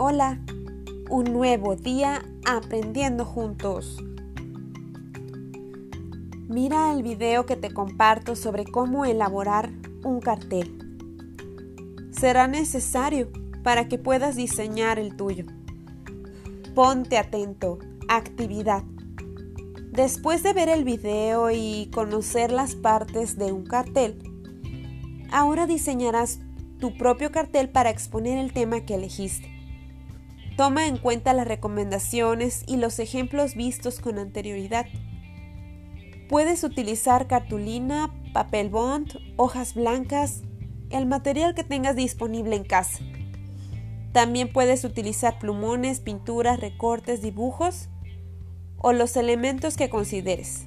Hola, un nuevo día aprendiendo juntos. Mira el video que te comparto sobre cómo elaborar un cartel. Será necesario para que puedas diseñar el tuyo. Ponte atento. Actividad. Después de ver el video y conocer las partes de un cartel, ahora diseñarás tu propio cartel para exponer el tema que elegiste. Toma en cuenta las recomendaciones y los ejemplos vistos con anterioridad. Puedes utilizar cartulina, papel bond, hojas blancas, el material que tengas disponible en casa. También puedes utilizar plumones, pinturas, recortes, dibujos o los elementos que consideres.